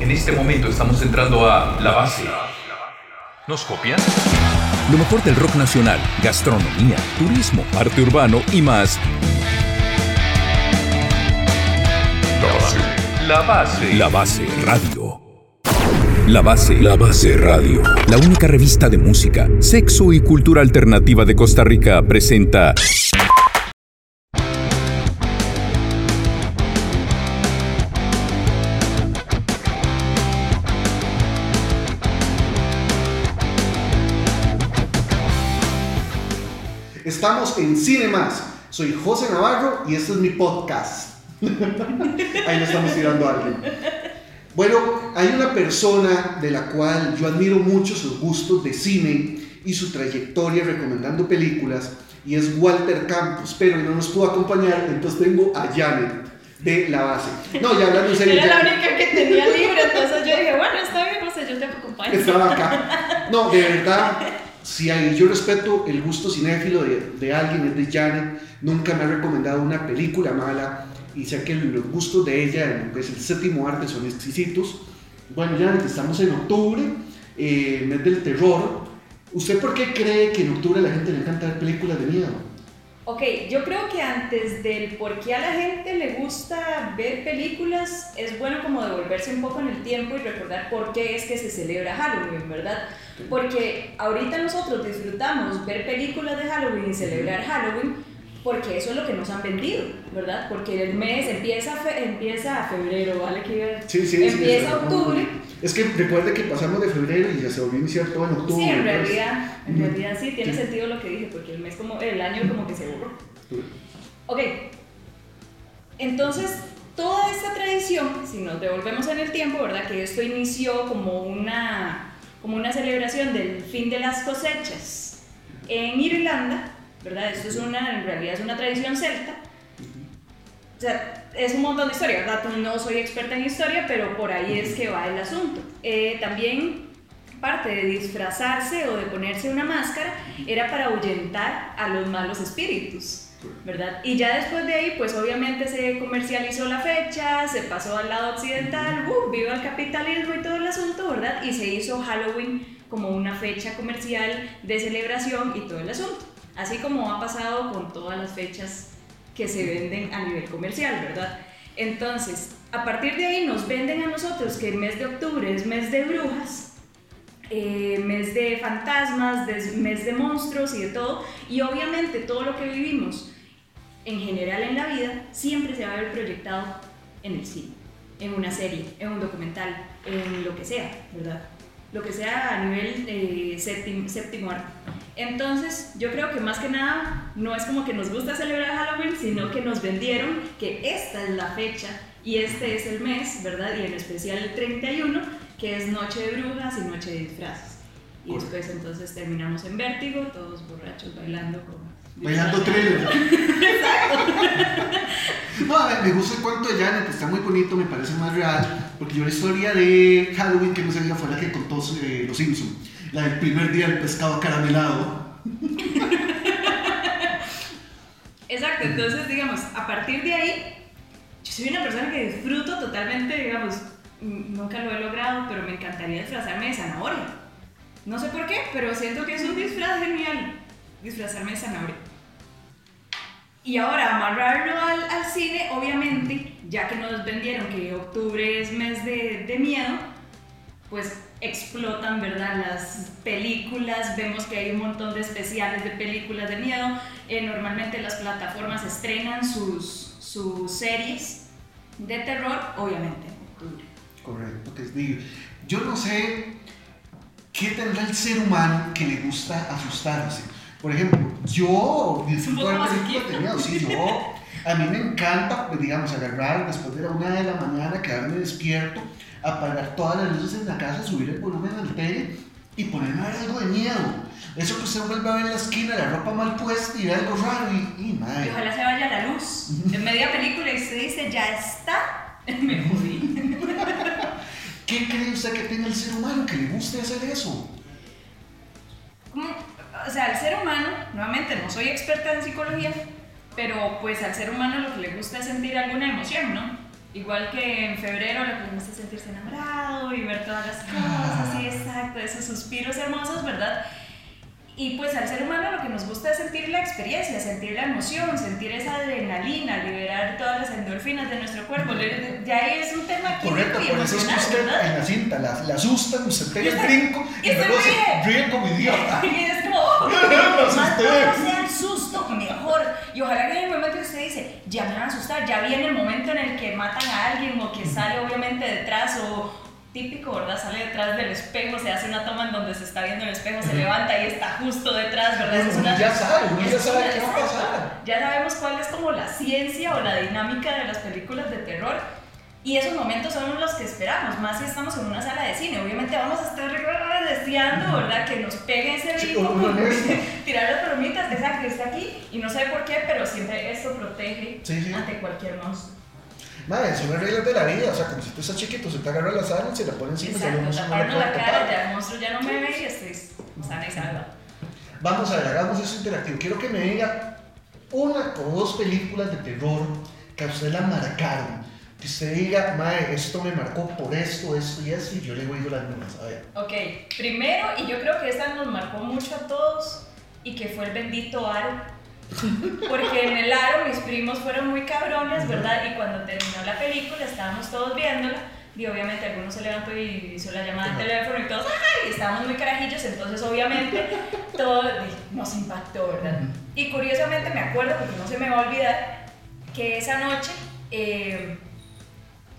En este momento estamos entrando a la base. ¿Nos copian? Lo mejor del rock nacional, gastronomía, turismo, arte urbano y más. La base. La base. La Base Radio. La Base. La Base Radio. La única revista de música, sexo y cultura alternativa de Costa Rica presenta. Estamos en Cine Más. Soy José Navarro y este es mi podcast. Ahí le estamos tirando a alguien. Bueno, hay una persona de la cual yo admiro mucho sus gustos de cine y su trayectoria recomendando películas y es Walter Campos, pero no nos pudo acompañar, entonces tengo a Janet de la base. No, ya hablando en serio. Era la única que tenía libre, entonces yo dije, bueno, está bien, José, yo te acompaño. Estaba acá. No, de verdad, si hay, yo respeto el gusto cinéfilo de, alguien, es de Janet. Nunca me ha recomendado una película mala y sé que los gustos de ella, es el séptimo arte, son exquisitos. Bueno, Janet, estamos en octubre, eh, mes del terror. ¿Usted por qué cree que en octubre la gente le encanta ver películas de miedo? Ok, yo creo que antes del por qué a la gente le gusta ver películas, es bueno como devolverse un poco en el tiempo y recordar por qué es que se celebra Halloween, ¿verdad? Porque ahorita nosotros disfrutamos ver películas de Halloween y celebrar Halloween porque eso es lo que nos han vendido, ¿verdad? Porque el mes empieza, fe- empieza a febrero, ¿vale? Que Sí, sí, sí, empieza sí, octubre. Es que recuerde que pasamos de febrero y ya se volvió a iniciar todo en octubre. Sí, en entonces- realidad, en Ujú. realidad sí, tiene Sí. sentido lo que dije, porque el mes como, el año como que se borró. Ok, entonces toda esta tradición, si nos devolvemos en el tiempo, ¿verdad? Que esto inició como una, como una celebración del fin de las cosechas en Irlanda, ¿verdad? Esto es una, en realidad es una tradición celta. Sea, es un montón de historia, ¿verdad? No soy experta en historia, pero por ahí es que va el asunto. Eh, también parte de disfrazarse o de ponerse una máscara era para ahuyentar a los malos espíritus. ¿verdad? Y ya después de ahí, pues obviamente se comercializó la fecha, se pasó al lado occidental, ¡uh! viva el capitalismo y todo el asunto, ¿verdad? Y se hizo Halloween como una fecha comercial de celebración y todo el asunto. Así como ha pasado con todas las fechas que se venden a nivel comercial, ¿verdad? Entonces, a partir de ahí nos venden a nosotros que el mes de octubre es mes de brujas, eh, mes de fantasmas, des- mes de monstruos y de todo. Y obviamente todo lo que vivimos en general en la vida siempre se va a ver proyectado en el cine, en una serie, en un documental, en lo que sea, ¿verdad? Lo que sea a nivel eh, séptimo, séptimo arte. Entonces, yo creo que más que nada no es como que nos gusta celebrar Halloween, sino que nos vendieron que esta es la fecha y este es el mes, ¿verdad? Y en especial el 31, que es Noche de Brujas y Noche de Disfraces. Y después entonces terminamos en Vértigo, todos borrachos bailando con... Bailando thriller. No, a ver, me gusta el cuento de Janet, está muy bonito, me parece más real, porque yo la historia de Halloween que no sabía fue la que contó eh, Los Simpson, la del primer día del pescado caramelado. Exacto, entonces digamos, a partir de ahí, yo soy una persona que disfruto totalmente, digamos, mm, nunca lo he logrado, pero me encantaría disfrazarme de zanahoria. No sé por qué, pero siento que es un disfraz genial, disfrazarme de zanahoria. Y ahora, amarrarlo al, cine, obviamente, ya que nos vendieron que octubre es mes de miedo, pues explotan, ¿verdad? Las películas, vemos que hay un montón de especiales de películas de miedo. Eh, normalmente las plataformas estrenan sus, sus series de terror, obviamente en octubre. Correcto, que es digo, Yo no sé qué tendrá el ser humano que le gusta asustarse. Por ejemplo, yo disfruto de películas de miedo, sí, yo. A mí me encanta, pues, digamos, agarrar después de la una de la mañana, quedarme despierto, apagar todas las luces en la casa, subir el volumen al tele y ponerme a ver algo de miedo. Eso que usted vuelve a ver en la esquina, la ropa mal puesta y ve algo raro y, y Y madre. ojalá se vaya la luz. En media película y usted dice, ya está, me jodí. ¿Qué cree usted que tiene el ser humano que le guste hacer eso? Como, o sea, el ser humano, nuevamente no soy experta en psicología, pero pues al ser humano lo que le gusta es sentir alguna emoción, ¿no? Igual que en febrero lo que le gusta es sentirse enamorado y ver todas las cosas, así exacto, esos suspiros hermosos, ¿verdad? Y pues al ser humano lo que nos gusta es sentir la experiencia, sentir la emoción, sentir esa adrenalina, liberar todas las endorfinas de nuestro cuerpo. Ya ahí es un tema químico Correcto, y por eso es que usted ¿verdad? en la cinta la, la asustan, usted pega el brinco y, y se luego se ríe. como idiota. Y es como, más asusté. bueno sea el susto, mejor. Y ojalá que en el momento que usted dice, ya me van a asustar, ya viene el momento en el que matan a alguien o que sale obviamente detrás o típico, ¿verdad? Sale detrás del espejo, se hace una toma en donde se está viendo el espejo, se levanta y está justo detrás, ¿verdad? Es una- ya sabe, uno ya sabe qué va a pasar. Ya sabemos cuál es como la ciencia o la dinámica de las películas de terror. Y esos momentos son los que esperamos, más si estamos en una sala de cine. Obviamente vamos a estar deseando, ¿verdad? Que nos pegue ese Sí, uno honesto. Tirar las palomitas, exacto, que está aquí. Y no sé por qué, pero siempre esto protege Sí, sí. ante cualquier monstruo. Madre, son las reglas de la vida, o sea, como si tú estás chiquito, se te agarra la sala, se la pone encima y Exacto, no se no la cara, ya el monstruo ya no me ve y estoy sana y salva. Vamos a ver, hagamos eso interactivo. Quiero que me diga una o dos películas de terror que a usted la marcaron. Que usted diga, madre, esto me marcó por esto, esto y esto, y yo le voy a ir las mismas. A ver. Ok, primero, y yo creo que esta nos marcó mucho a todos, y que fue el bendito aro. Porque en el aro mis primos fueron muy cabrones, ¿verdad? Y cuando terminó la película, estábamos todos viéndola, y obviamente algunos se levantó y hizo la llamada de teléfono y todos, ¡ay! Y estábamos muy carajillos, entonces obviamente todo nos impactó, ¿verdad? Y curiosamente me acuerdo, porque no se me va a olvidar, que esa noche... eh,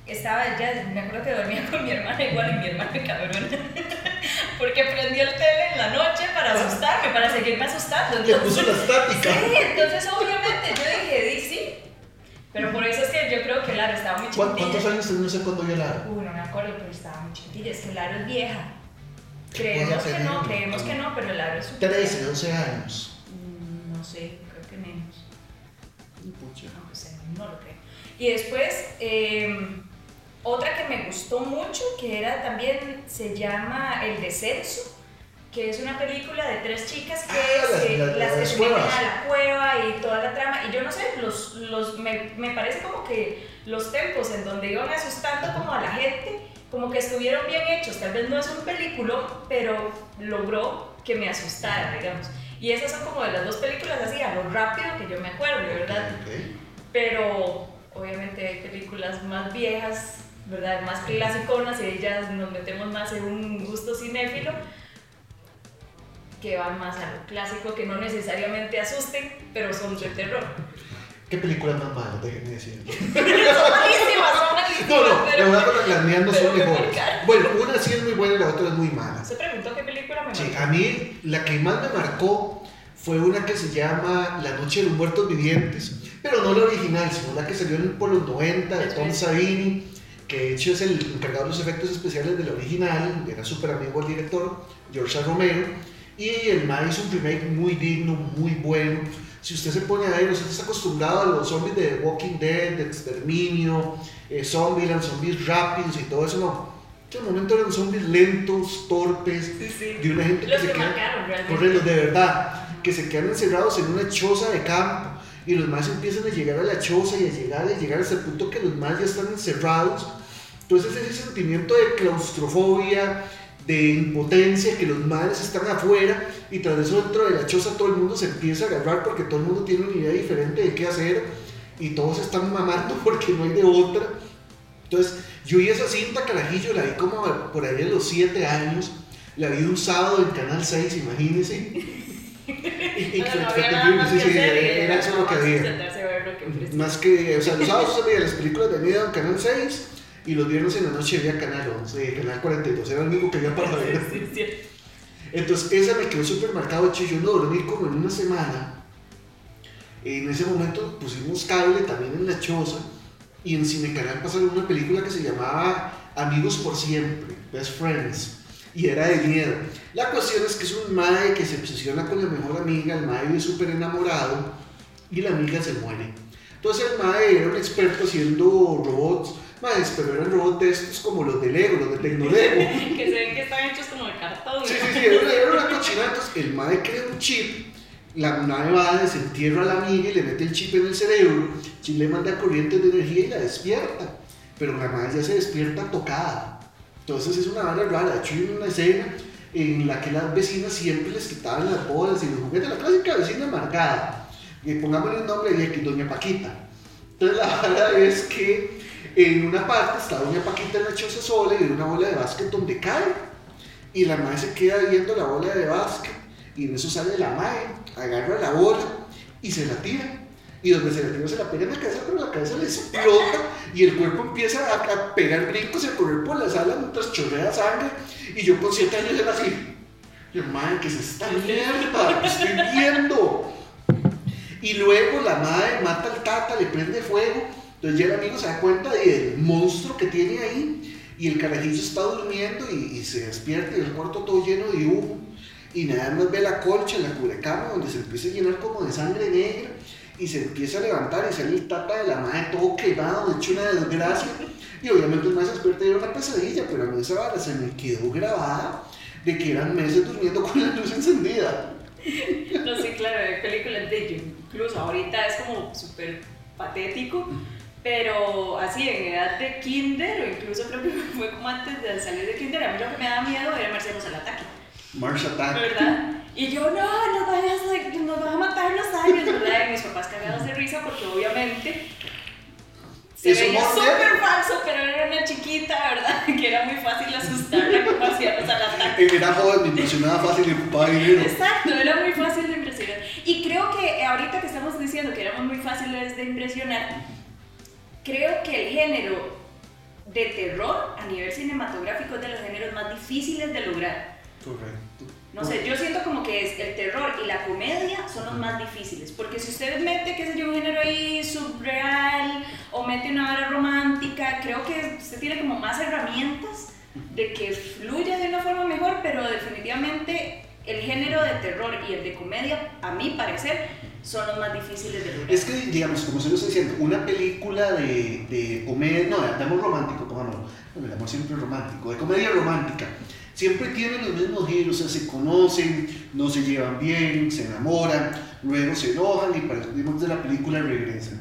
estaba ya, me acuerdo que dormía con mi hermana igual y mi hermana cabrón. Porque prendió el tele en la noche para asustarme, para seguirme asustando. Le puso la Entonces, estática. sí, entonces obviamente yo dije, di sí. Pero por eso es que yo creo que Lara estaba muy ¿Cuán- chiquitilla. ¿Cuántos años no sé cuándo vio la Uy, no me acuerdo, pero estaba muy chiquitilla. Es que Lara es vieja. Creemos que no, creemos que no, pero Lara es súper 13, vieja. 12 años. Mm, No sé, creo que menos. Pucha. No, sea, no lo creo. Y después, eh, otra que me gustó mucho, que era también, se llama El Descenso, que es una película de tres chicas que, Ah, las- se- las- las que se meten a la cueva y toda la trama. Y yo no sé, los, los, me, me parece como que los tempos en donde iban asustando como a la gente, como que estuvieron bien hechos. Tal vez no es un película, pero logró que me asustara, digamos. Y esas son como de las dos películas así, a lo rápido que yo me acuerdo, ¿verdad? Ok. Pero obviamente hay películas más viejas, ¿verdad? Más clasiconas ellas nos metemos más en un gusto cinéfilo que van más a lo clásico, que no necesariamente asusten, pero son de terror. ¿Qué películas más malas? Déjenme decir. son malísimas, son malísimas. No, no, pero- la verdad que las mías no son me mejores. Bueno, una sí es muy buena y la otra es muy mala. Se preguntó qué película me Sí, marcó. a mí la que más me marcó fue una que se llama La Noche de los Muertos Vivientes, pero no la original, sino la que salió por los 90 de Tom Savini, que de hecho es el encargado de los efectos especiales de la original, era súper amigo del director, George. Romero, y el man hizo un remake muy digno, muy bueno. Si usted se pone a ver, usted está acostumbrado a los zombies de Walking Dead, de Exterminio, eh, Zombieland, zombies rápidos y todo eso, no. En el momento eran zombies lentos, torpes, Sí, sí. de una gente Los que se que queda correcto, de verdad, que se quedan encerrados en una choza de campo y los más empiezan a llegar a la choza y a llegar, a llegar hasta el punto que los más ya están encerrados. Entonces ese sentimiento de claustrofobia, de impotencia, que los males están afuera y tras eso dentro de la choza todo el mundo se empieza a agarrar porque todo el mundo tiene una idea diferente de qué hacer y todos están mamando porque no hay de otra. Entonces, yo vi esa cinta, carajillo, la vi como por ahí de los 7 años, la vi un sábado en Canal 6, imagínense. Y, no había nada más sí, que sí, hacer y era eso lo que había. ver lo que. Más que, o sea, los sábados se veía las películas de miedo en Canal 6 y los viernes en la noche había Canal 11, Canal 42, era el único que había para ver. Sí. Entonces, esa me quedó súper marcado. Hecho, yo no dormí como en una semana. En ese momento pusimos cable también en la choza. Y en Cinecanal pasaron una película que se llamaba Amigos por Siempre, Best Friends. Y era de miedo. La cuestión es que es un mae que se obsesiona con la mejor amiga. El mae vive súper enamorado. Y la amiga se muere. Entonces, el mae era un experto haciendo robots. Maes, pero eran robots de estos como los de Lego, los de Tecnolego. que se ven que están hechos como de cartón. Sí, sí, sí, era, era una cochinada. Entonces, el MAE crea un chip la nave va, desentierra a la amiga y le mete el chip en el cerebro, el chip le manda corriente de energía y la despierta, pero la madre ya se despierta tocada. Entonces es una vara rara, de hecho hay una escena en la que las vecinas siempre les quitaban las bolas y los juguetes, la clásica vecina amargada, y pongámosle el nombre de aquí, Doña Paquita. Entonces la verdad es que en una parte está Doña Paquita en la choza sola y en una bola de básquet donde cae. Y la madre se queda viendo la bola de básquet y en eso sale la madre, agarra la bola y se la tira. Y donde se la tira se la pega en la cabeza, pero la cabeza le explota y el cuerpo empieza a, a pegar brincos y a correr por la sala mientras chorrea sangre. Y yo con 7 años era así. Y madre, que es esta mierda? que estoy viendo? Y luego la madre mata al tata, le prende fuego. Entonces ya el amigo se da cuenta del monstruo que tiene ahí. Y el carajillo está durmiendo y, y se despierta y el cuarto todo lleno de humo. Y nada más ve la colcha, la cubrecama, donde se empieza a llenar como de sangre negra. Y se empieza a levantar y sale el tata de la madre todo quemado, hecho una desgracia. Y obviamente el más y era una pesadilla, pero a mí esa vara se me quedó grabada de que eran meses durmiendo con la luz encendida. No, sí, claro, hay películas de ello. Incluso ahorita es como súper patético, pero así en edad de kinder, o incluso creo que fue como antes de salir de kinder, a mí lo que me daba miedo era Marcianos al ataque. Mars Attack. ¿Verdad? Y yo, no, nos van a, nos van a matar los aliens, ¿verdad? Y mis papás cagados de risa porque obviamente se Eso veía súper falso, pero era una chiquita, ¿verdad? Que era muy fácil asustarla con marcianos al ataque. Era joven, me impresionaba fácil y ocupaba dinero. Exacto, era muy fácil de impresionar. Y creo que ahorita que estamos diciendo que éramos muy fáciles de impresionar, creo que el género de terror a nivel cinematográfico es de los géneros más difíciles de lograr. Correcto. No sé, yo siento como que es el terror y la comedia son los más difíciles, porque si usted mete, qué sé yo, un género ahí subreal o mete una hora romántica, creo que usted tiene como más herramientas de que fluya de una forma mejor, pero definitivamente el género de terror y el de comedia, a mi parecer, son los más difíciles de lograr. Es que, digamos, como se lo estoy diciendo, una película de, de comedia, no, de amor romántico, pónganlo, bueno, el amor siempre romántico, de comedia romántica, siempre tienen los mismos giros, o sea, se conocen, no se llevan bien, se enamoran, luego se enojan y para después de la película regresan.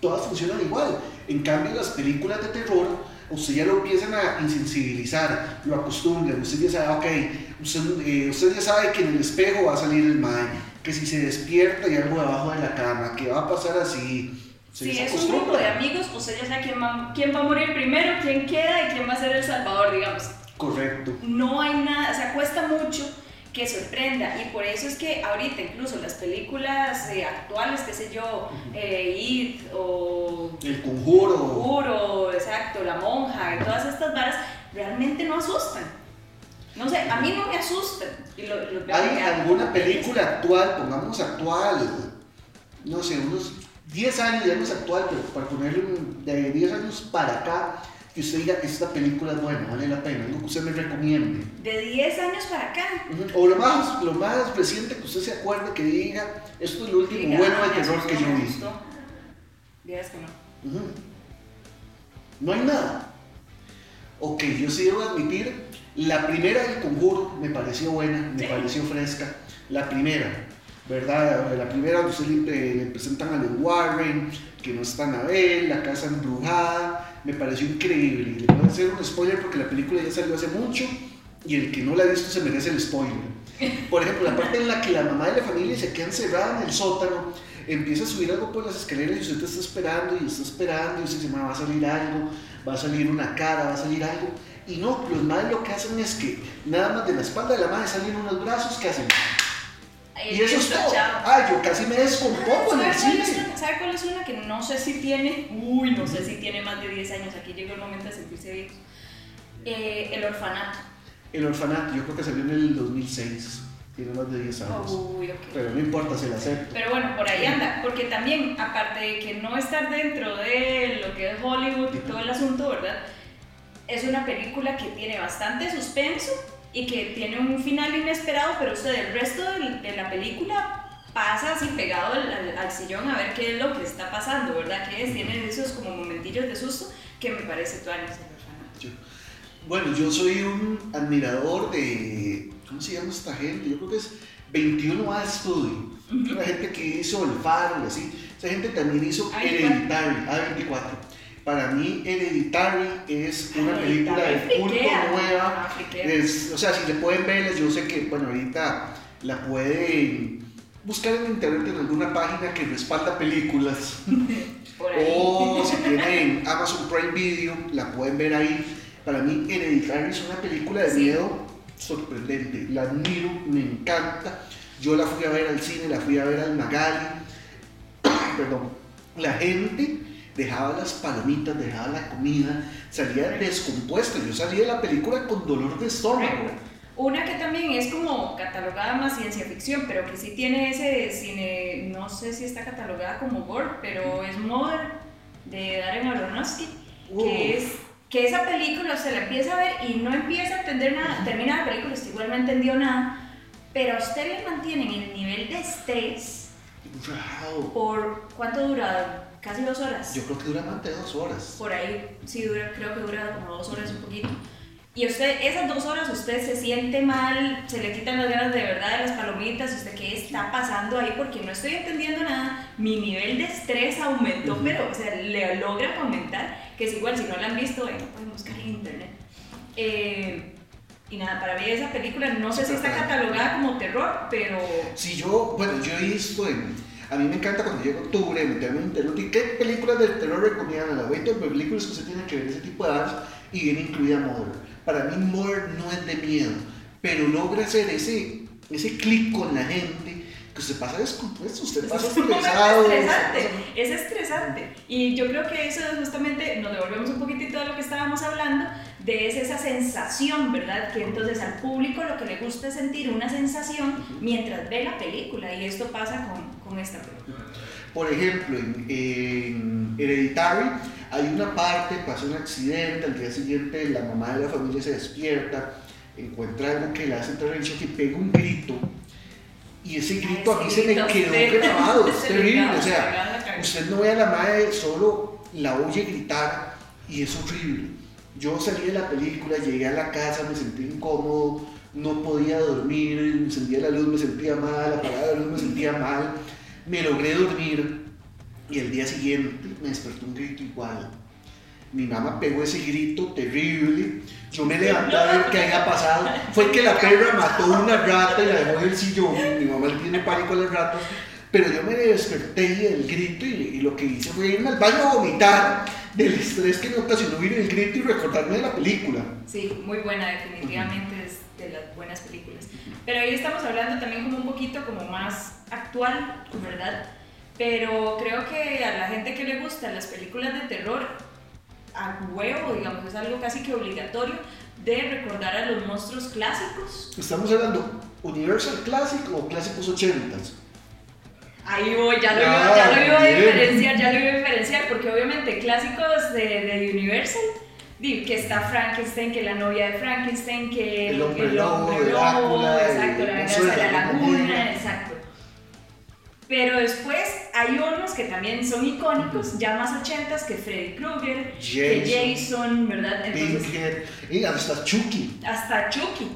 Todas funcionan igual. En cambio, las películas de terror, usted ya lo empiezan a insensibilizar, lo acostumbran, usted ya sabe, ok, usted, eh, usted ya sabe que en el espejo va a salir el mal, que si se despierta hay algo debajo de la cama, que va a pasar así. Si les es un grupo de amigos, usted ya sabe quién va, quién va a morir primero, quién queda y quién va a ser el salvador, digamos. Correcto. no hay nada, o sea, cuesta mucho que sorprenda y por eso es que ahorita incluso las películas eh, actuales, qué sé yo, eh, It o El conjuro. Puro, exacto, La Monja y todas estas varas realmente no asustan. No sé, a mí no me asustan. Y lo, lo veo ¿Hay alguna película actual, pongamos actual, no sé, unos 10 años, ya no es actual, pero para ponerle de 10 años para acá, que usted diga, esta película es buena, vale la pena, algo que usted me recomiende? De 10 años para acá. O lo más, lo más reciente que usted se acuerde que diga, esto es lo último diga, bueno "Ah, de me terror que yo vi. asustó". Digas que no. Ujú. No hay nada. Ok, yo sí debo admitir, la primera del conjuro me pareció buena, me Sí. pareció fresca. La primera, ¿verdad? La primera donde usted le, le presentan a los Warren, que no está Anabel, la casa embrujada, me pareció increíble. Y le voy a hacer un spoiler porque la película ya salió hace mucho y el que no la ha visto se merece el spoiler. Por ejemplo, la parte en la que la mamá de la familia se queda encerrada en el sótano, empieza a subir algo por las escaleras y usted está esperando y está esperando y usted dice, "Ma, va a salir algo, va a salir una cara, va a salir algo. Y no, los madres lo que hacen es que nada más de la espalda de la madre salen unos brazos que hacen. Y eso es todo. Ay, yo casi me descompongo en el ¿Sabe cuál, es cine. una, ¿Sabe cuál es una que no sé si tiene? Uy, no sé si tiene más de 10 años. Aquí llegó el momento de sentirse viejos. Eh, el orfanato. El orfanato, yo creo que salió en el 2006. Tiene más de 10 años. Uy, ok. Pero no importa, se la acepto. Pero bueno, por ahí anda, porque también, aparte de que no estar dentro de lo que es Hollywood y todo el asunto, ¿verdad? Es una película que tiene bastante suspenso y que tiene un final inesperado, pero usted el resto de la película pasa así pegado al, al- al sillón a ver qué es lo que está pasando, ¿verdad? Que es, tiene esos como momentillos de susto que me parece orfanato. Yo- bueno, yo soy un admirador de. ¿Cómo se llama esta gente? Yo creo que es 21 a Studio, la gente que hizo El Faro y así, esa gente también hizo A24. Hereditary, A24. Para mí, Hereditary es una película de culto nueva. Ah. Es- o sea, si le pueden ver, yo sé que, bueno, ahorita la pueden buscar en internet en alguna página que respalda películas. O si tienen Amazon Prime Video, la pueden ver ahí. Para mí, Hereditary es una película de Sí. miedo sorprendente. La admiro, me encanta. Yo la fui a ver al cine, la fui a ver al Magali. Perdón. La gente dejaba las palomitas, dejaba la comida, salía descompuesta. Yo salí de la película con dolor de estómago. Una que también es como catalogada más ciencia ficción, pero que sí tiene ese cine, no sé si está catalogada como gore, pero es Mother de Darren Aronofsky, Uf. que es que esa película usted la empieza a ver y no empieza a entender nada, termina la película, usted igual no entendió nada, pero a usted le mantienen el nivel de estrés Wow. por cuánto dura, casi dos horas. Yo creo que dura más de dos horas. por ahí sí dura, creo que dura como dos horas un poquito. Y usted, esas dos horas usted se siente mal, se le quitan las ganas de verdad de las palomitas, usted qué está pasando ahí porque no estoy entendiendo nada, mi nivel de estrés aumentó, Ujú. pero o sea, le logra aumentar, que es igual, si no la han visto, bueno, pueden buscar en internet. Eh, y nada, para mí esa película no sé si está catalogada como terror, pero Si yo, bueno, yo he visto en. A mí me encanta cuando llega octubre meterme en internet y qué películas de terror recomiendan. Las 20 películas que usted tiene que ver ese tipo de ads y viene incluida Mother. Para mí, Mother no es de miedo, pero logra hacer ese, ese clic con la gente que usted pasa descompuesto, usted pasa es estresado. estresante, usted pasa- es estresante. Y yo creo que eso es justamente, nos devolvemos un poquitito de lo que estábamos hablando, de es esa sensación, ¿verdad? Que entonces al público lo que le gusta es sentir una sensación mientras ve la película, y esto pasa con, con esta película. Por ejemplo, en, en Hereditary hay una parte, pasa un accidente, al día siguiente la mamá de la familia se despierta, encuentra algo que le hace entrar en shock y pega un grito. Y ese grito a mí se me quedó grabado, es terrible. O sea, usted no ve a la madre, solo la oye gritar y es horrible. Yo salí de la película, llegué a la casa, me sentí incómodo, no podía dormir, encendía la luz, me sentía mal, apagaba la luz, me sentía mal. Me logré dormir y el día siguiente me despertó un grito igual. Mi mamá pegó ese grito terrible. Yo me levanté a ver qué había pasado. Fue que la perra mató una rata y la dejó en el sillón. Mi mamá le tiene pánico a las ratas. Pero yo me desperté del grito y, lo que hice fue irme al baño a vomitar del estrés que me ocasionó oír el grito y recordarme de la película. Sí, muy buena, definitivamente es de las buenas películas. Pero ahí estamos hablando también como un poquito como más actual, ¿verdad? Pero creo que a la gente que le gustan las películas de terror, a huevo, digamos, es algo casi que obligatorio de recordar a los monstruos clásicos. Estamos hablando Universal Classic o clásicos 80s. Ahí voy, ya lo, Ah, iba, ya lo iba a diferenciar, ya lo iba a diferenciar, porque obviamente clásicos de, de Universal, que está Frankenstein, que la novia de Frankenstein, que El hombre el lobo, hombre Drácula, exacto, la venganza de la la laguna, exacto. Pero después hay unos que también son icónicos, ya más ochentas, que Freddy Krueger, que Jason, ¿verdad? Entonces, Pinkhead, y hasta Chucky. hasta Chucky,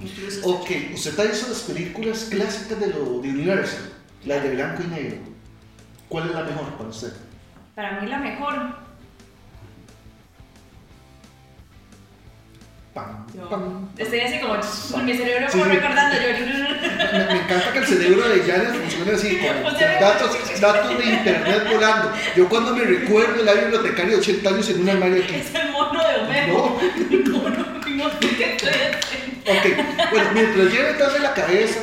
incluso. Ok, usted ha visto las películas clásicas de, lo, de Universal, las de blanco y negro. ¿Cuál es la mejor para usted? Para mí la mejor, Pam, Yo pam. estoy así como con mi cerebro Sí, recordando yo. Me, me encanta que el cerebro de Janet funcione así, con datos, datos de internet volando. Yo cuando me recuerdo la bibliotecaria de 80 años en un armario aquí. Es el mono de Homero. No. ¿Cómo no? Ok, bueno, mientras lleve detrás de la cabeza,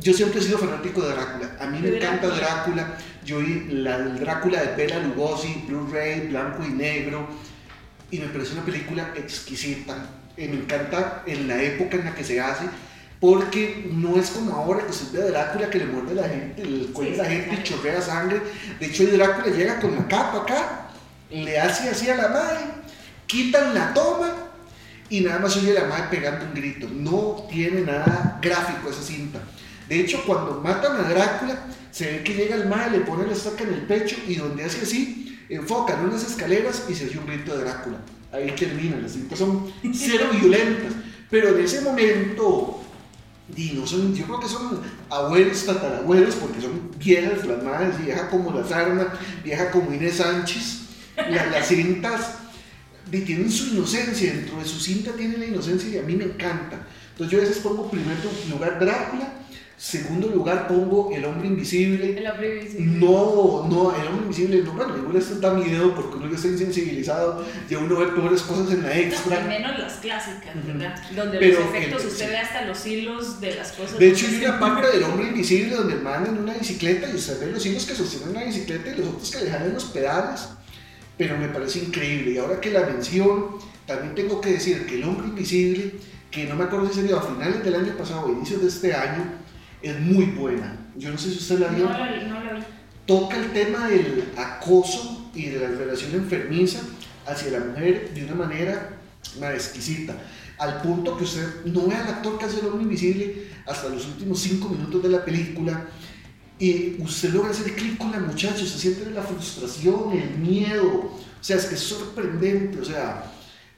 yo siempre he sido fanático de Drácula. A mí me encanta Drácula. Yo vi la el Drácula de Bela Lugosi, Blu-ray, blanco y negro. Y me parece una película exquisita. Me encanta en la época en la que se hace. Porque no es como ahora que usted ve a Drácula que le muerde la gente, el cuello Sí, a la gente y chorrea sangre. De hecho, Drácula llega con la capa acá, le hace así a la madre, quitan la toma y nada más oye a la madre pegando un grito. No tiene nada gráfico esa cinta. De hecho, cuando matan a Drácula, se ve que llega el madre, le pone la estaca en el pecho y donde hace así, enfocan unas escaleras y se oye un grito de Drácula. Ahí termina, las cintas son cero violentas. Pero en ese momento no son, yo creo que son abuelos, tatarabuelos, porque son viejas las madres, vieja como la Sarna, vieja como Inés Sánchez. La- las cintas tienen su inocencia, dentro de su cinta tiene la inocencia y a mí me encanta. Entonces yo a veces pongo primer lugar Drácula, segundo lugar pongo El Hombre Invisible. El hombre invisible. No, no, el hombre invisible, no, bueno, igual esto da miedo porque uno ya está insensibilizado, ya uno ve peores cosas en la No, al extra. menos las clásicas, ¿verdad? Donde Pero los efectos el- usted sí. ve hasta los hilos de las cosas. De hecho, hay una parte del hombre invisible donde el man en una bicicleta y usted ve los hilos que sostienen una bicicleta y los otros que le jalan los pedales, pero me parece increíble. Y ahora que la menciono, también tengo que decir que el hombre invisible, que no me acuerdo si sería a finales del año pasado o inicios de este año, es muy buena. Yo no sé si usted la vio. No no vi. toca el tema del acoso y de la relación enfermiza hacia la mujer de una manera una exquisita. Al punto que usted no ve al actor que hace el hombre invisible hasta los últimos cinco minutos de la película y usted logra hacer clic con la muchacha, usted siente la frustración, el miedo, o sea, es que es sorprendente, o sea,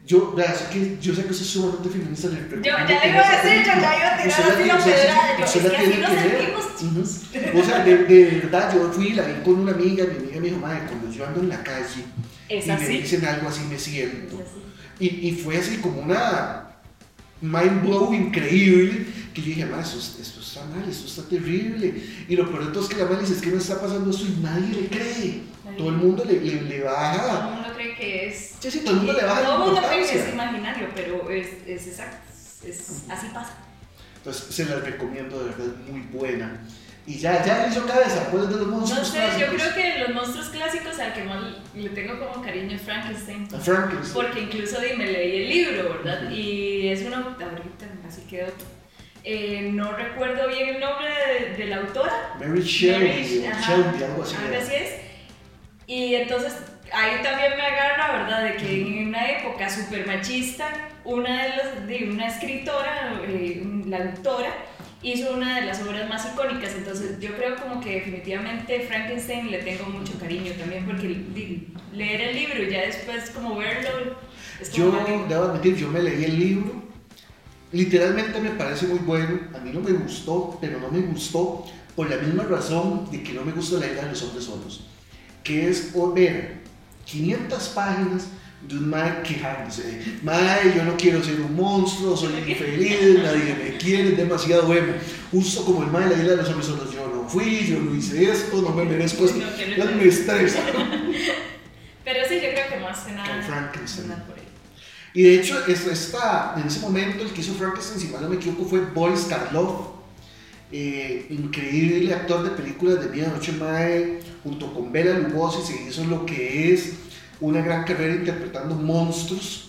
yo, vea, sé que, yo sé que usted es sumamente feminista, Yo ya le iba a decir, yo ya iba a tirar la usted- pedrada. Yo, es que así sentimos. O sea, de, de verdad, yo fui y la vi con una amiga, mi amiga me dijo, madre, cuando yo ando en la calle y me dicen algo así, me siento. Y, y fue así como una mind blow increíble que yo dije, madre, esto, esto está mal, esto está terrible. Y lo peor de todo es que la madre dice, es que no está pasando eso y nadie le cree. Todo el mundo le, le, le baja. Cree que es. Sí, sí, todo el mundo le baja Todo el mundo cree que es imaginario, pero es, es exacto. Es, así pasa. Entonces se la recomiendo, de verdad, es muy buena. Y ya, ya hizo cabeza, ¿cuál es de los No monstruos sé, yo clásicos? creo que los monstruos clásicos al que más le tengo como cariño es Frankenstein. A Frankenstein. Porque incluso di- me leí el libro, ¿verdad? Y es una. Ahorita así quedó. Eh, no recuerdo bien el nombre de, de la autora. Mary Shelley, Mary- Shelby, algo así. Algo así es. Y entonces ahí también me agarra, ¿verdad? De que en una época súper machista, una, de las, de una escritora, eh, la autora, hizo una de las obras más icónicas. Entonces yo creo como que definitivamente Frankenstein le tengo mucho cariño también porque leer el libro y ya después como verlo es como Yo debo admitir, yo me leí el libro. Literalmente me parece muy bueno. A mí no me gustó, pero no me gustó por la misma razón de que no me gusta la idea de los hombres solos. Que es ver 500 páginas de un mae quejándose. Mae, yo no quiero ser un monstruo, soy infeliz, nadie me quiere, es demasiado emo. Justo como el mae de la isla de los hombres solos. Yo no fui, yo no hice esto, no me merezco esto. No ser- me estresa. Pero sí, yo creo que más que nada. Frankenstein. Y de hecho, es- esta, en ese momento el que hizo Frankenstein, si mal no me equivoco, fue Boris Karloff, eh, increíble actor de películas de Medianoche Mae, junto con Bela Lugosi, se hizo lo que es una gran carrera interpretando monstruos.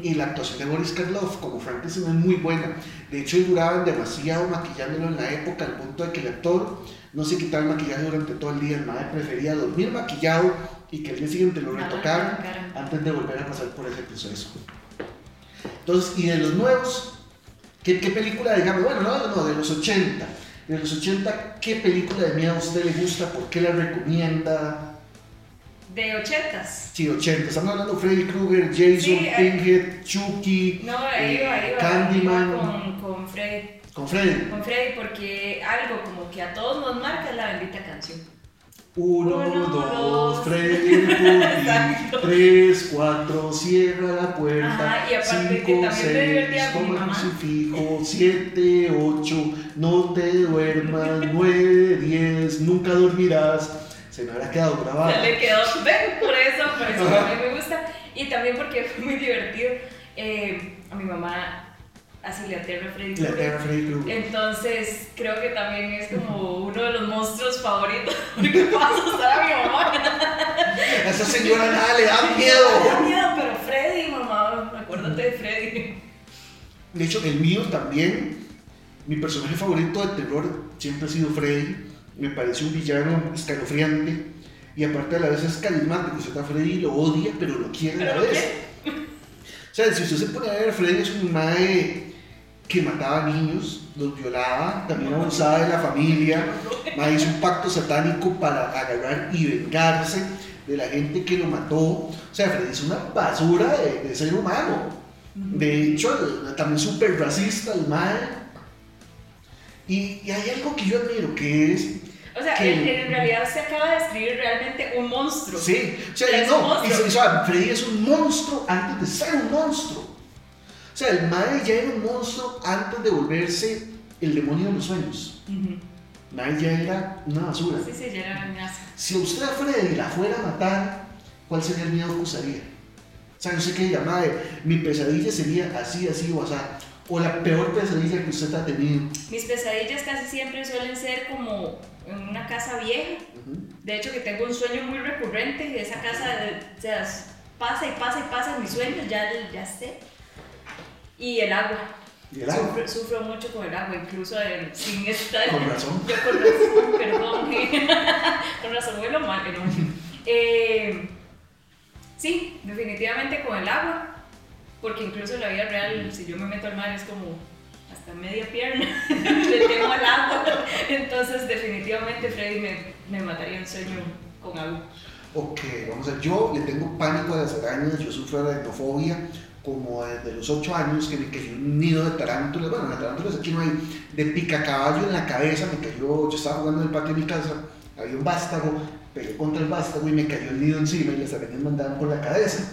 Y la actuación de Boris Karloff como Frankenstein es muy buena. De hecho, duraban demasiado maquillándolo en la época, al punto de que el actor no se quitaba el maquillaje durante todo el día. El mae prefería dormir maquillado y que el día siguiente lo retocaran antes de volver a pasar por ese proceso. Entonces, y de los nuevos, ¿qué, qué película, digamos, bueno, no, no, de los 80, de los 80, ¿qué película de miedo a usted le gusta? ¿Por qué la recomienda? De ochentas. Sí, 80, estamos hablando de Freddy Krueger, Jason, Sí, eh. Pinhead, Chucky, No, ahí va, ahí va. Candyman, Con, con Freddy. con Freddy. Con Freddy, porque algo como que a todos nos marca es la bendita canción. Uno, Uno, dos. Freddy, Exacto. tres, cuatro, cierra la puerta, Ajá, y aparte cinco, también me divertía seis, toma crucifijo, siete, ocho, no te duermas, nueve, diez, nunca dormirás. Se me habrá quedado grabado. Se le quedó, ven, por eso, por eso a mí me gusta. Y también porque fue muy divertido. Eh, a mi mamá así le aterra a Freddy. La Krueger. Freddy Krueger. Entonces, creo que también es como uno de los monstruos favoritos. Porque puedo asustar a mi mamá. A esa señora nada le da Me da miedo. miedo, pero Freddy, mamá, acuérdate de Freddy. De hecho, el mío también, mi personaje favorito de terror siempre ha sido Freddy. Me parece un villano escalofriante y aparte a la vez es carismático. Usted a Freddy lo odia, pero lo quiere a la vez. O sea, si usted se pone a ver, Freddy es un mae que mataba niños, los violaba, también abusaba de la familia, hizo un pacto satánico para agarrar y vengarse de la gente que lo mató. O sea, Freddy es una basura de, de ser humano. De hecho, también súper racista el mae. Y, y hay algo que yo admiro, que es O sea, que- en, en realidad se acaba de escribir realmente un monstruo. Sí, o sea, Es no, y, monstruo. o sea, Freddy es un monstruo antes de ser un monstruo. O sea, el Mae ya era un monstruo antes de volverse el demonio de los sueños. Mae ya era una basura. Sí, sí, ya era amenaza. Si usted a Freddy la fuera a matar, ¿cuál sería el miedo que usaría? O sea, yo sé que ella, Mae, mi pesadilla sería así, así o así. O la peor pesadilla que usted ha tenido. Mis pesadillas casi siempre suelen ser como en una casa vieja. De hecho, que tengo un sueño muy recurrente y esa casa, o sea, pasa y pasa y pasa en mis sueños, ya, ya sé. Y el agua. Y el agua. Sufro, sufro mucho con el agua, incluso eh, sin estar. Con razón. Yo con razón, perdón. con razón, vuelo mal, pero. Eh, sí, definitivamente con el agua. Porque incluso en la vida real, si yo me meto al mar, es como hasta media pierna. Le temo al agua. Entonces, definitivamente, Freddy me, me mataría un sueño con agua. Ok, vamos a ver, yo le tengo pánico a las arañas, yo sufro de aracnofobia como desde los 8 años que me cayó un nido de tarántulas, bueno, las tarántulas aquí no hay, de picacaballo en la cabeza, me cayó, yo estaba jugando en el patio de mi casa, había un vástago, pegué contra el vástago y me cayó el nido encima y las arañas me por la cabeza.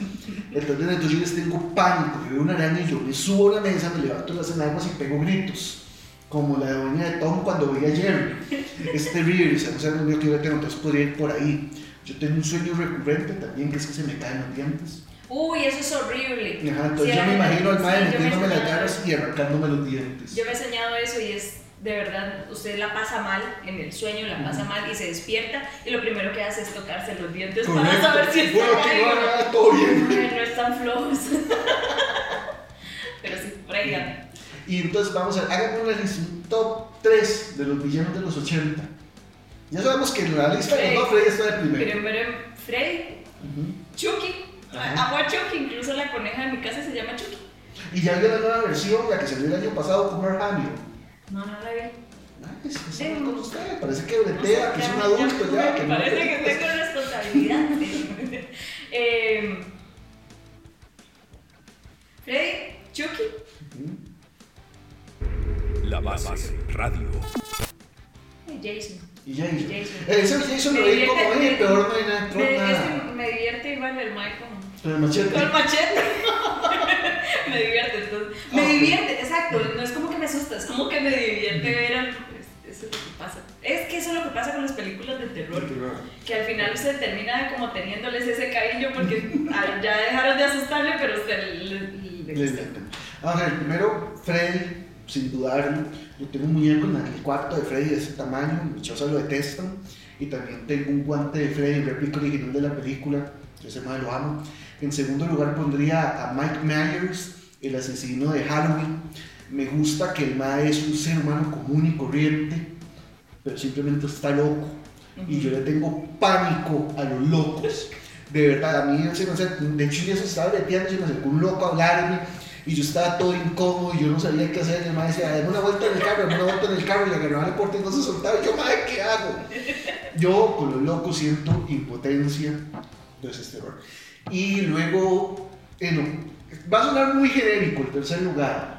Entonces, entonces yo les tengo pánico, yo veo una araña y yo me subo a la mesa, me levanto las enaguas y pego gritos. Como la doña de Tom cuando veía a Jerry. Es terrible, o sea, no sé que yo tengo, entonces podría ir por ahí. Yo tengo un sueño recurrente también, que es que se me caen los dientes. Uy, eso es horrible. Ajá, entonces Sí, yo me imagino al sí, madre he metiéndome las garras y arrancándome los dientes. Yo me he soñado eso y es de verdad, usted la pasa mal en el sueño, la pasa mal y se despierta y lo primero que hace es tocarse los dientes para Correcto. saber si está Bueno, que no no. todo bien. No están flojos. Pero sí, por ahí. Y entonces vamos a háganme una lista, un top 3 de los villanos de los 80. Ya sabemos que en la lista Freddy. los Freddy está de primero. Primero Freddy, Ujú. Chucky. Ajá. Amo a Chucky, incluso la coneja de mi casa se llama Chucky. Y ya vio la nueva versión, la que salió el año pasado con Mark Hamill. No, no la vi. Ay, es que Sí. eso no es con usted, parece que No sé, bretea, que es un adulto ya. que no- Parece que tengo responsabilidad. eh, Freddy, Chucky. La base radio. y Jason. Y Jason. Jason. Eh, Ese Jason lo vi como, oye, peor no hay nada, Me, peor es nada. que me divierte igual el Mike con, el machete. con el machete. me divierte, entonces. Me Ah, ok. divierte, exacto. No es como que me asusta, es como que me divierte ver al. es- Eso es lo que pasa. Es que eso es lo que pasa con las películas de terror. Que al final usted termina como teniéndoles ese cariño porque ya dejaron de asustarle, pero usted le, le- le Le- gusta. Vamos a ver, primero Freddy, sin dudarlo. Yo tengo un muñeco en el cuarto de Freddy de ese tamaño, mis chavos lo detestan. Y también tengo un guante de Freddy, réplica original de la película, ese madre lo amo. En segundo lugar pondría a Mike Myers, el asesino de Halloween. Me gusta que el mae es un ser humano común y corriente, pero simplemente está loco. Y yo le tengo pánico a los locos. De verdad, a mí se de hecho ya se estaba breteando, se me acercó un loco a hablarme y yo estaba todo incómodo y yo no sabía qué hacer. Y el mae decía, dame una vuelta en el carro, dame una vuelta en el carro y le agarraba la puerta y no se soltaba. Yo, mae, ¿qué hago? Yo con los locos siento impotencia, entonces es terror. Y luego, bueno, va a sonar muy genérico el tercer lugar,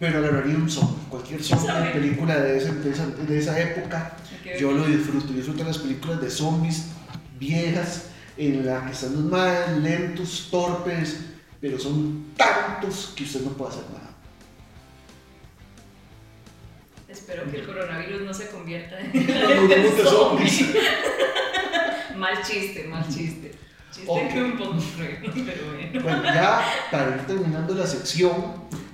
pero agarraría un zombie, cualquier zombie de película de, esa, de esa época. Yo lo disfruto, yo disfruto las películas de zombies viejas en las que están los más lentos, torpes, pero son tantos que usted no puede hacer nada. Espero que el coronavirus no se convierta en grupos de zombies. mal chiste, mal chiste. Chiste Ok. que un poco pero bueno. Bueno, ya para ir terminando la sección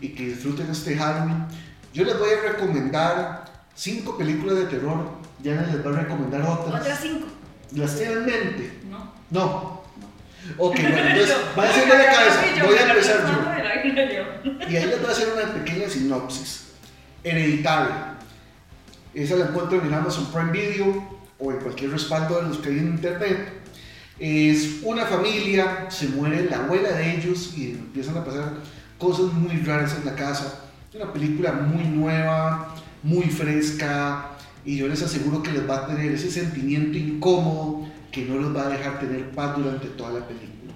y que disfruten este Halloween, yo les voy a recomendar cinco películas de terror. Ya les voy a recomendar otras. Otras cinco, ¿Las tienen en mente? ¿no? No. Ok, bueno, entonces, va a hacerme la cabeza. Voy a empezar yo. Y ahí les voy a hacer una pequeña sinopsis. Hereditario. Esa la encuentro en Amazon Prime Video o en cualquier respaldo de los que hay en internet. Es una familia, se muere la abuela de ellos y empiezan a pasar cosas muy raras en la casa. Es una película muy nueva, muy fresca y yo les aseguro que les va a tener ese sentimiento incómodo que no los va a dejar tener paz durante toda la película.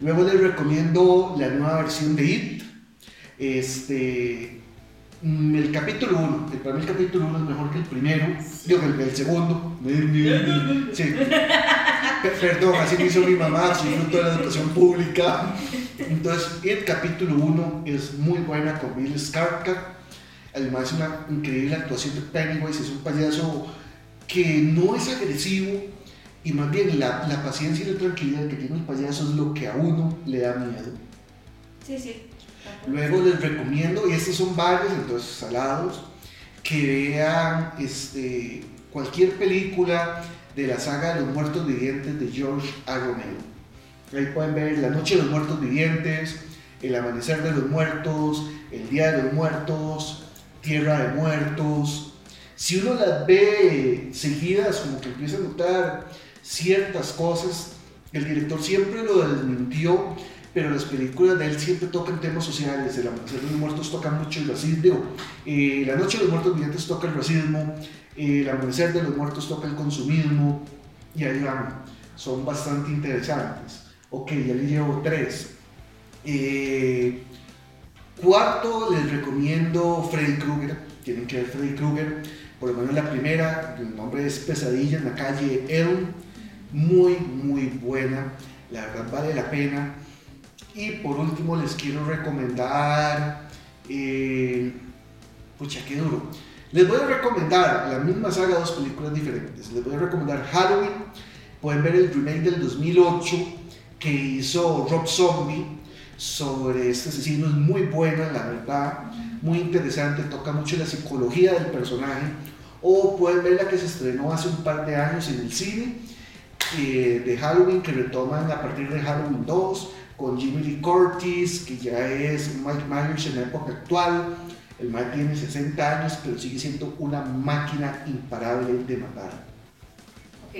Luego les recomiendo la nueva versión de It. Este, El capítulo 1, para mí el capítulo 1 es mejor que el primero, digo, el, el segundo. Perdón, así me hizo mi mamá, soy fruto de la educación pública. Entonces, el capítulo 1 es muy buena con Bill Skarsgård. Además, es una increíble actuación de Pennywise, es un payaso que no es agresivo y más bien la, la paciencia y la tranquilidad que tiene el payaso es lo que a uno le da miedo. Sí, sí. Luego les recomiendo, y estos son varios, entonces salados, que vean este, cualquier película de la saga de los muertos vivientes de George A. Romero. Ahí pueden ver La Noche de los Muertos Vivientes, El Amanecer de los Muertos, El Día de los Muertos, Tierra de Muertos. Si uno las ve seguidas, como que empieza a notar ciertas cosas, el director siempre lo desmintió, pero las películas de él siempre tocan temas sociales. El Amanecer de los Muertos toca mucho el racismo, eh, La Noche de los Muertos Vivientes toca el racismo, eh, El Amanecer de los Muertos toca el consumismo, y ahí van, son bastante interesantes. Ok, ya le llevo tres. Eh, cuarto, les recomiendo Freddy Krueger. Tienen que ver Freddy Krueger. Por lo menos la primera, el nombre es Pesadilla en la calle Elm. Muy, muy buena. La verdad vale la pena. Y por último, les quiero recomendar. Eh, pucha, qué duro. Les voy a recomendar la misma saga, dos películas diferentes. Les voy a recomendar Halloween. Pueden ver el remake del 2008 que hizo Rob Zombie sobre este asesino. Es muy buena, la verdad. Muy interesante. Toca mucho la psicología del personaje. O pueden ver la que se estrenó hace un par de años en el cine eh, de Halloween que retoman a partir de Halloween 2 con Jimmy Lee Curtis, que ya es Mike Myers en la época actual. El Mike tiene 60 años, pero sigue siendo una máquina imparable de matar. Ok,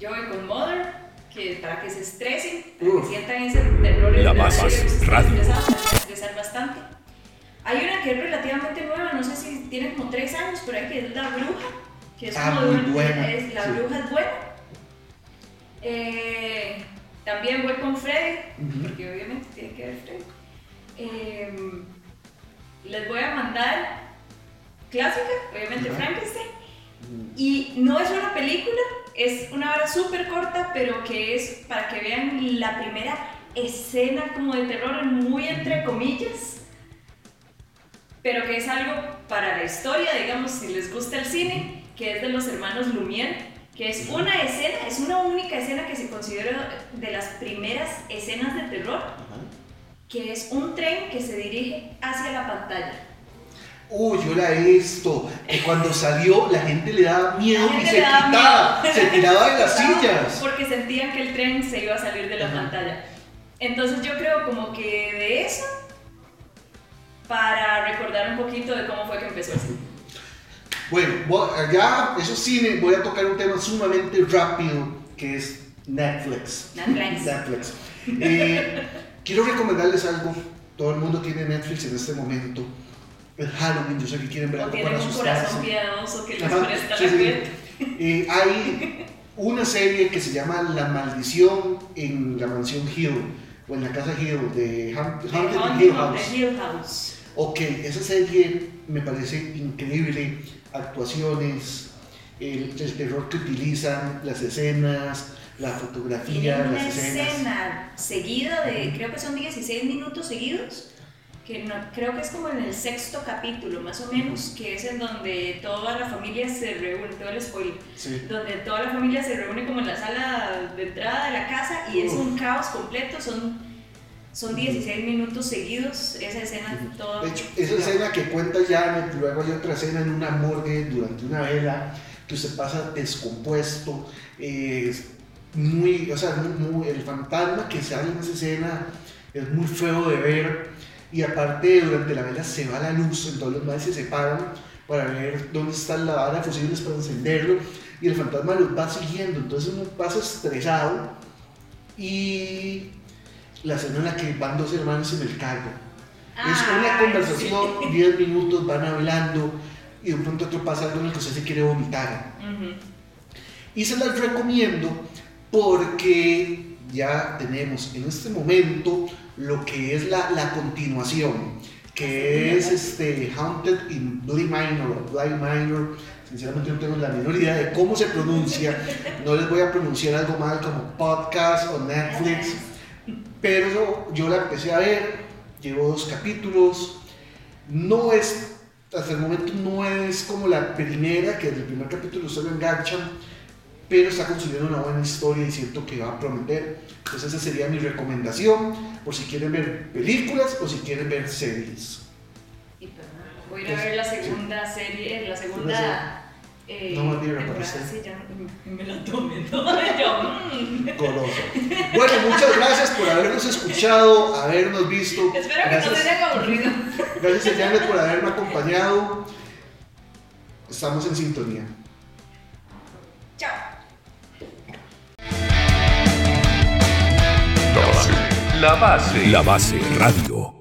yo voy con Mother, que para que se estresen, para Uf. que sientan ese terror La de base radio. se estresar bastante. Hay una que es relativamente nueva, no sé si tiene como 3 años, pero hay que es La Bruja, que es Ah, muy buena, es- La sí. Bruja es buena. Eh, también voy con Freddy, Ujú. porque obviamente tiene que ver Freddy. Eh, les voy a mandar clásica, obviamente. Frankenstein. Y no es una película, es una hora súper corta, pero que es para que vean la primera escena como de terror, muy entre comillas, pero que es algo para la historia, digamos, si les gusta el cine, que es de los hermanos Lumière, que es una escena, es una única escena que se considera de las primeras escenas de terror, que es un tren que se dirige hacia la pantalla. Uy, yo la he visto. Que cuando salió la gente le daba miedo y se quitaba. miedo. Se tiraba de las sillas. Porque sentían que el tren se iba a salir de la Ajá. pantalla. Entonces yo creo como que de eso, para recordar un poquito de cómo fue que empezó así. Bueno, ya, eso sí, voy a tocar un tema sumamente rápido que es Netflix. Netflix. Netflix. Eh, quiero recomendarles algo. Todo el mundo tiene Netflix en este momento. Es Halloween, yo sé que quieren ver algo tienen para un asustarse. corazón piadoso que les presta sí, sí. Eh, hay una serie que se llama La Maldición en la Mansión Hill o en la Casa Hill de Haunted Hill House. Ok, esa serie me parece increíble. Actuaciones, el, el terror que utilizan, las escenas, la fotografía, Tienen una las escenas. escena seguida de, creo que son 16 minutos seguidos, que no, creo que es como en el sexto capítulo más o menos, que es en donde toda la familia se reúne, todo el spoiler, Sí. donde toda la familia se reúne como en la sala de entrada de la casa y es un caos completo, son, son 16 minutos seguidos, esa escena toda... De hecho, esa escena que cuenta Janet, luego hay otra escena en una morgue durante una vela, que usted pasa descompuesto, eh, es muy, o sea, muy- muy- el fantasma que sale en esa escena es muy feo de ver, y aparte durante la vela se va la luz, entonces los madres se separan para ver dónde está la vara fusibles para encenderlo, y el fantasma los va siguiendo, entonces uno pasa estresado, y la escena en la que van dos hermanos en el carro. Es una conversación, sí. 10 minutos, van hablando y de pronto otro pasa algo en el que usted se quiere vomitar. Y se las recomiendo porque ya tenemos en este momento lo que es la, la continuación, que es este Haunted in Blind Minor o Blind Minor. Sinceramente no tengo la menor idea de cómo se pronuncia. No les voy a pronunciar algo mal como podcast o Netflix. Pero yo la empecé a ver, llevo dos capítulos. No es, hasta el momento no es como la primera, que desde el primer capítulo se lo enganchan, pero está construyendo una buena historia y siento que va a prometer. Entonces esa sería mi recomendación, por si quieren ver películas o si quieren ver series. Y perdón, voy a ir a ver la segunda serie, la segunda... Eh, No, más bien, temporada. aparece. Sí, ya me la tomé toda. Yo, mm. Goloso. Bueno, muchas gracias por habernos escuchado, habernos visto. Espero que no se haya aburrido. gracias a Janet por haberme acompañado. Estamos en sintonía. Chao. La base. La base radio.